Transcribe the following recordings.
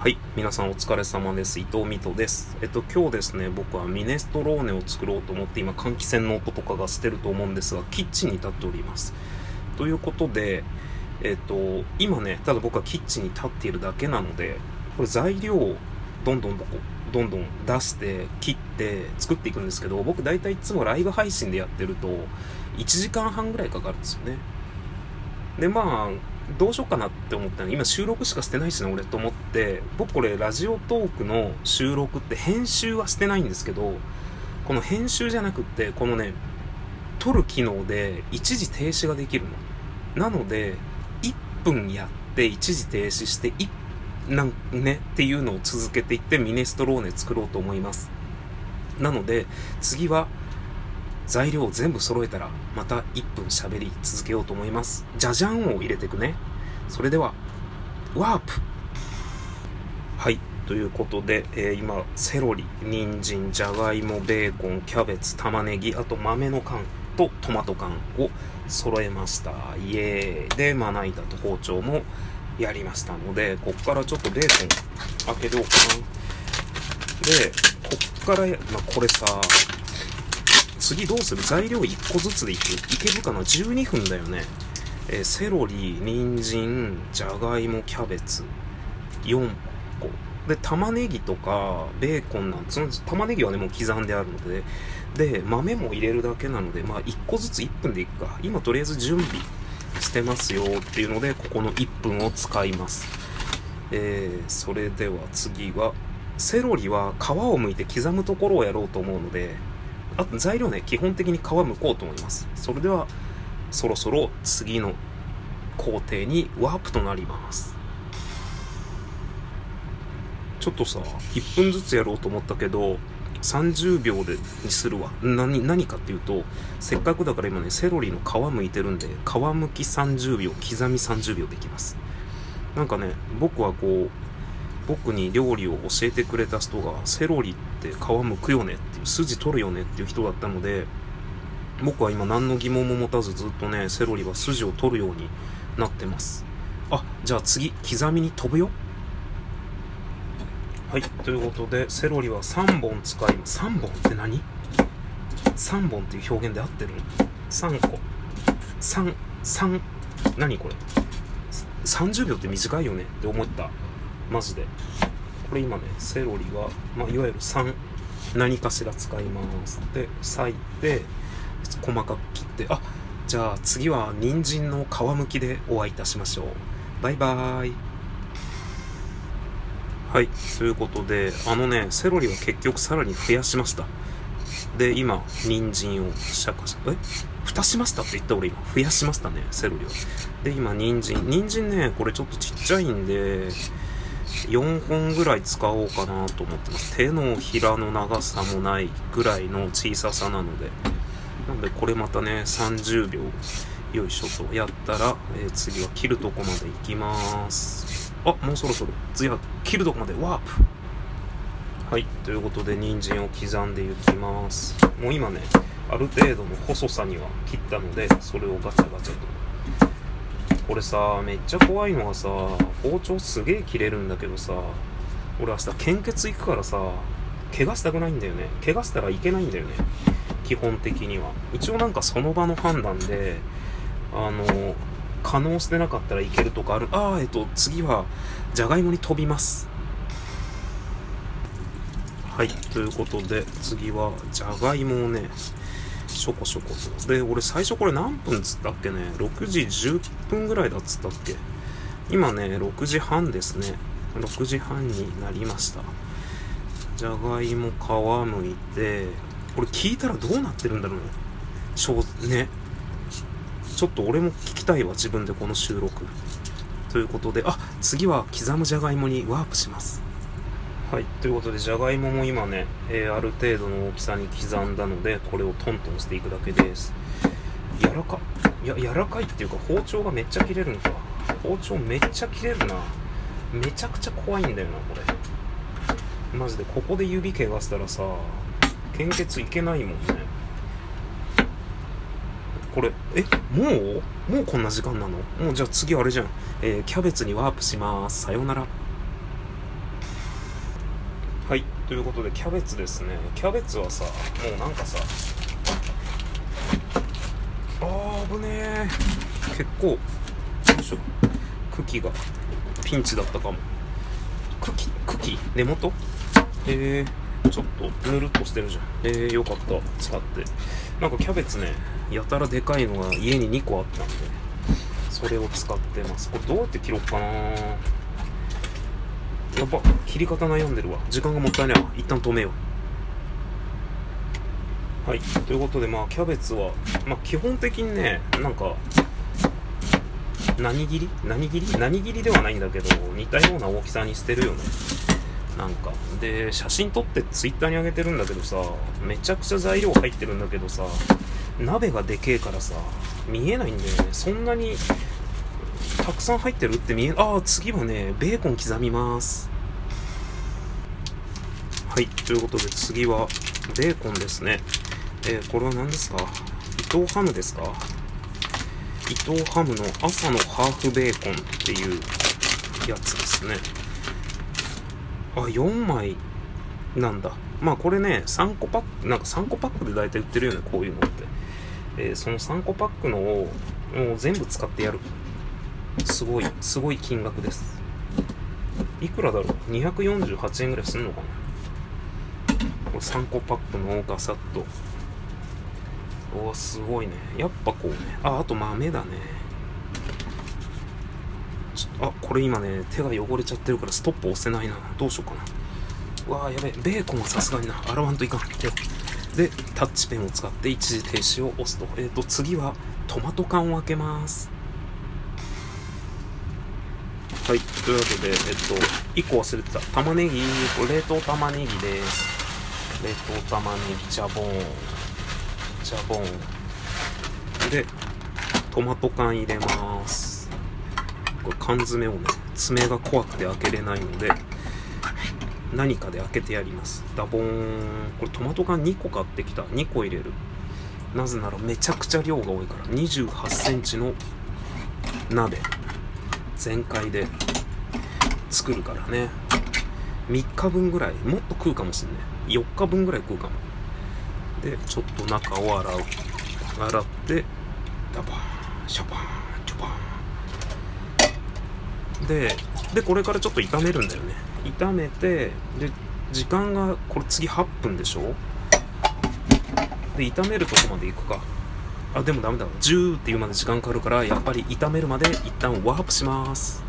はい。皆さんお疲れ様です。伊藤美斗です。えっと、今日ですね、僕はミネストローネを作ろうと思って、今、換気扇の音とかがしてると思うんですが、キッチンに立っております。ということで、えっと、今ね、ただ僕はキッチンに立っているだけなので、これ材料をどんどんどどんどん出して、切って、作っていくんですけど、僕大体いつもライブ配信でやってると、1時間半ぐらいかかるんですよね。で、まあ、どうしようかなって思ったの。今収録しかしてないしな俺と思って。僕これラジオトークの収録って編集はしてないんですけどこの編集じゃなくってこのね撮る機能で一時停止ができるの。なので1分やって一時停止して1なんねっていうのを続けていってミネストローネ作ろうと思います。なので次は材料を全部揃えたらまた1分喋り続けようと思います。じゃじゃんを入れていくね。それではワープ。はい。ということで、えー今セロリ人参じゃがいもベーコンキャベツ玉ねぎあと豆の缶とトマト缶を揃えました。イエーイ。でまな板と包丁もやりましたのでこっからちょっとベーコン開けようかな。でこっから、まあ、これさ次どうする？材料1個ずつでいくいけるかな12分だよね、えーセロリ人参じゃがいもキャベツ。4個。で玉ねぎとかベーコンなんその玉ねぎはねもう刻んであるので。で豆も入れるだけなのでまあ1個ずつ1分でいくか。今とりあえず準備してますよっていうのでここの1分を使います。えーそれでは次はセロリは皮を剥いて刻むところをやろうと思うのであと材料ね基本的に皮剥こうと思います。それではそろそろ次の工程にワープとなります。ちょっとさ1分ずつやろうと思ったけど30秒でにするわ。何何かっていうとせっかくだから今ねセロリの皮剥いてるんで皮剥き30秒刻み30秒できます。なんかね僕はこう僕に料理を教えてくれた人がセロリって皮剥くよねって筋取るよねっていう人だったので僕は今何の疑問も持たずずっとねセロリは筋を取るようになってます。あじゃあ次刻みに飛ぶよ。はいということでセロリは3本使います。3本って何 ?3 本っていう表現で合ってる ?3 個。33何これ？30秒って短いよねって思った。マジで。これ今ねセロリは、まあ、いわゆる3何かしら使いますで裂いて細かく切ってあじゃあ次は人参の皮むきでお会いいたしましょう。バイバーイ。はいということであのねセロリは結局さらに増やしました。で今人参をシャカシャカえ蓋しましたって言った俺今増やしましたねセロリをで今人参人参ねこれちょっとちっちゃいんで4本ぐらい使おうかなと思ってます。手のひらの長さもないぐらいの小ささなので。なのでこれまたね30秒よいしょとやったら、えー次は切るとこまで行きます。あもうそろそろ。次は切るとこまで。ワープ。はい。ということで人参を刻んでいきます。もう今ねある程度の細さには切ったのでそれをガチャガチャと。これさめっちゃ怖いのがさ包丁すげえ切れるんだけどさ俺明日献血行くからさ怪我したくないんだよね。怪我したらいけないんだよね。基本的には。一応なんかその場の判断であの可能してなかったらいけるとかある。ああえっと次はじゃがいもに飛びます。はいということで次はじゃがいもをねしょこしょことで俺最初これ何分つったっけね？6時10分ぐらいだっつったっけ？今ね6時半ですね。6時半になりました。じゃがいも皮むいてこれ聞いたらどうなってるんだろうね。しょうね。ちょっと俺も聞きたいわ自分でこの収録。ということであ次は刻むじゃがいもにワープします。はい。ということでじゃがいもも今ね、えーある程度の大きさに刻んだのでこれをトントンしていくだけです。柔らか。いや柔らかいっていうか包丁がめっちゃ切れるんか。包丁めっちゃ切れるな。めちゃくちゃ怖いんだよなこれ。マジでここで指怪我したらさ献血いけないもんね。これえもう？もうこんな時間なの？もうじゃあ次あれじゃん、えーキャベツにワープします。さようならはいということでキャベツですね。キャベツはさもうなんかさあー危ねえ。結構よいしょ茎がピンチだったかも。茎茎？根元？え、ちょっとぬるっとしてるじゃん。えー、よかった。使って。なんかキャベツねやたらでかいのが家に2個あったんでそれを使ってます。これどうやって切ろうかなやっぱ切り方悩んでるわ。時間がもったいない。わ一旦止めよう。はい。ということでまあキャベツは、まあ、基本的にねなんか何切り？何切り？何切りではないんだけど似たような大きさにしてるよね。なんか。で写真撮ってツイッターに上げてるんだけどさめちゃくちゃ材料入ってるんだけどさ鍋がでけえからさ見えないんだよね。そんなにたくさん入ってるって見えああ次はねベーコン刻みます。はいということで次はベーコンですね。えー、これは何ですか？伊藤ハムですか？伊藤ハムの朝のハーフベーコンっていうやつですね。あ4枚なんだ。まあこれね3個パックなんか3個パックで大体売ってるよねこういうのって、えー、その3個パックのをもう全部使ってやる。すごいすごい金額です。いくらだろう？248円ぐらいすんのかな？これ3個パックのガサッと。おすごいね。やっぱこうね。ああと豆だね。あこれ今ね手が汚れちゃってるからストップ押せないな。どうしようかな。わーやべえ。ベーコンはさすがにな。洗わんといかん。でタッチペンを使って一時停止を押すと。えっ、ー、と次はトマト缶を開けます。はい。というわけでえっ、と1個忘れてた。玉ねぎ冷凍玉ねぎです冷凍玉ねぎジャボンジャボン。でトマト缶入れます。これ缶詰をね爪が怖くて開けれないので何かで開けてやります。ダボーン。これトマト缶2個買ってきた。2個入れる。なぜならめちゃくちゃ量が多いから。2 8センチの鍋。全開で作るからね。3日分ぐらいもっと食うかもしんない4日分ぐらい食うかも。でちょっと中を洗う。洗ってダバーンシャバーンチョバーン。ででこれからちょっと炒めるんだよね。炒めてで時間がこれ次8分でしょ？で炒めるとこまで行くか。あでもダメだ10っていうまで時間かかるからやっぱり炒めるまで一旦ワープします。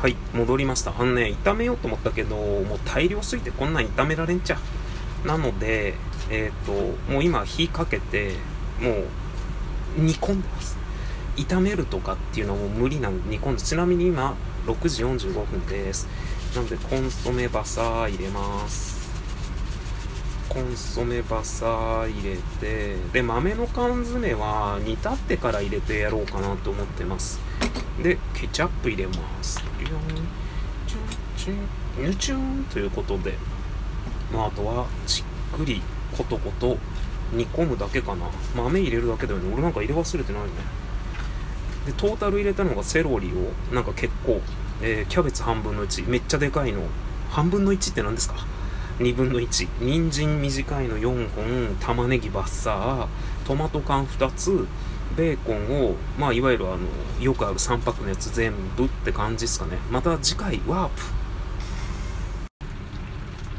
はい戻りました。あのね炒めようと思ったけどもう大量すぎてこんなん炒められんちゃ。なのでえっ、ー、ともう今火かけてもう煮込んでます。炒めるとかっていうのはもう無理なんで煮込んでちなみに今6時45分です。なのでコンソメバサー入れます。コンソメバサ入れてで豆の缶詰は煮立ってから入れてやろうかなと思ってます。でケチャップ入れます。チュンチュチュンということで。まあ、あとはじっくりコトコト煮込むだけかな。豆入れるだけだよね。俺なんか入れ忘れてないね。でトータル入れたのがセロリをなんか結構、えー、キャベツ半分の1めっちゃでかいの。半分の1って何ですか？2分の1人参短いの4本玉ねぎバッサートマト缶2つベーコンをまあいわゆるあのよくある3泊のやつ全部って感じですかね。また次回ワープ。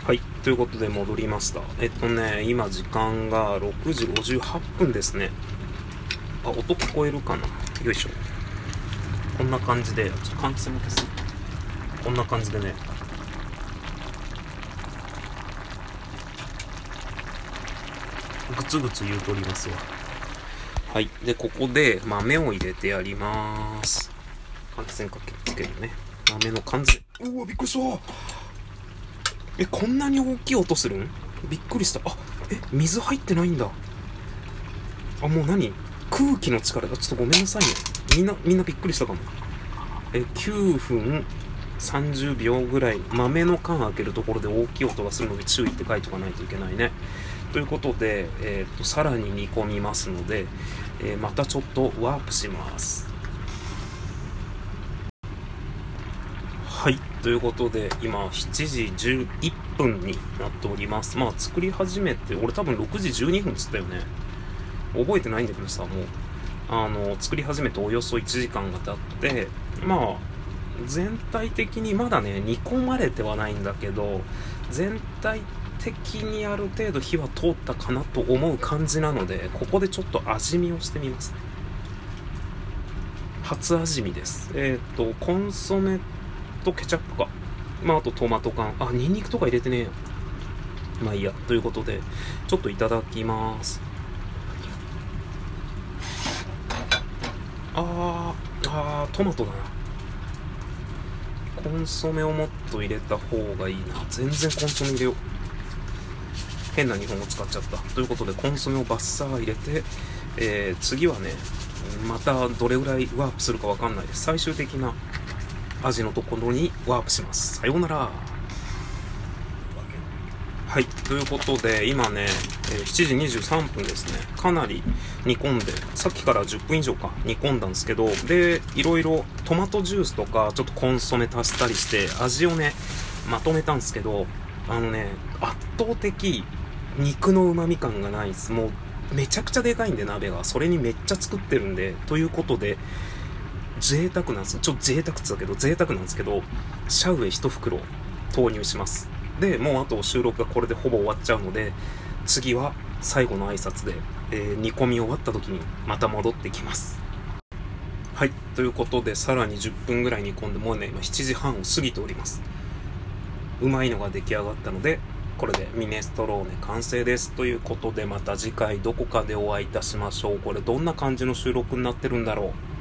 はい。ということで戻りました。えっとね今時間が6時58分ですね。あ音聞こえるかな？よいしょ。こんな感じでちょっと換気扇も消す。こんな感じでねグツグツ言うとりますわ。はい。でここで豆を入れてやります。換気扇かけつけるね。豆の缶詰。うわびっくりした。えこんなに大きい音するん？びっくりした。あえ水入ってないんだ。あもう何？空気の力がちょっとごめんなさいね。みんなみんなびっくりしたかも。え9分30秒ぐらい。豆の缶開けるところで大きい音がするので注意って書いておかないといけないねということで、えーと、さらに煮込みますので、えー、またちょっとワープしますはい。ということで、今、7時11分になっております。まあ、作り始めて、俺多分6時12分っつったよね。覚えてないんだけどさ、もう、あの、作り始めておよそ1時間が経って、まあ、全体的にまだね、煮込まれてはないんだけど、全体的にある程度火は通ったかなと思う感じなので、ここでちょっと味見をしてみます。初味見です。えっ、と、コンソメとケチャップか。まあ、あとトマト缶。あ、ニンニクとか入れてねえよ。まあいいや。ということで、ちょっといただきます。あー、あー、トマトだな。コンソメをもっと入れた方がいいな。全然コンソメ入れよう。変な日本語使っちゃった。ということで、コンソメをバッサー入れて、えー、次はね、またどれぐらいワープするかわかんないです。最終的な味のところにワープします。さようなら。はい。ということで、今ね、え7時23分ですね。かなり煮込んで、さっきから10分以上か煮込んだんですけど、で、いろいろトマトジュースとか、ちょっとコンソメ足したりして、味をね、まとめたんですけど、あのね、圧倒的肉の旨味感がないです。もう、めちゃくちゃでかいんで、鍋が。それにめっちゃ作ってるんで、ということで、贅沢なんですちょっと贅沢っつったけど、贅沢なんですけど、シャウエ1袋投入します。で、もうあと収録がこれでほぼ終わっちゃうので、次は最後の挨拶で、えー煮込み終わった時にまた戻ってきます。はい。ということで、さらに10分ぐらい煮込んで、もうね、今7時半を過ぎております。うまいのが出来上がったので、これでミネストローネ完成です。ということで、また次回どこかでお会いいたしましょう。これどんな感じの収録になってるんだろう。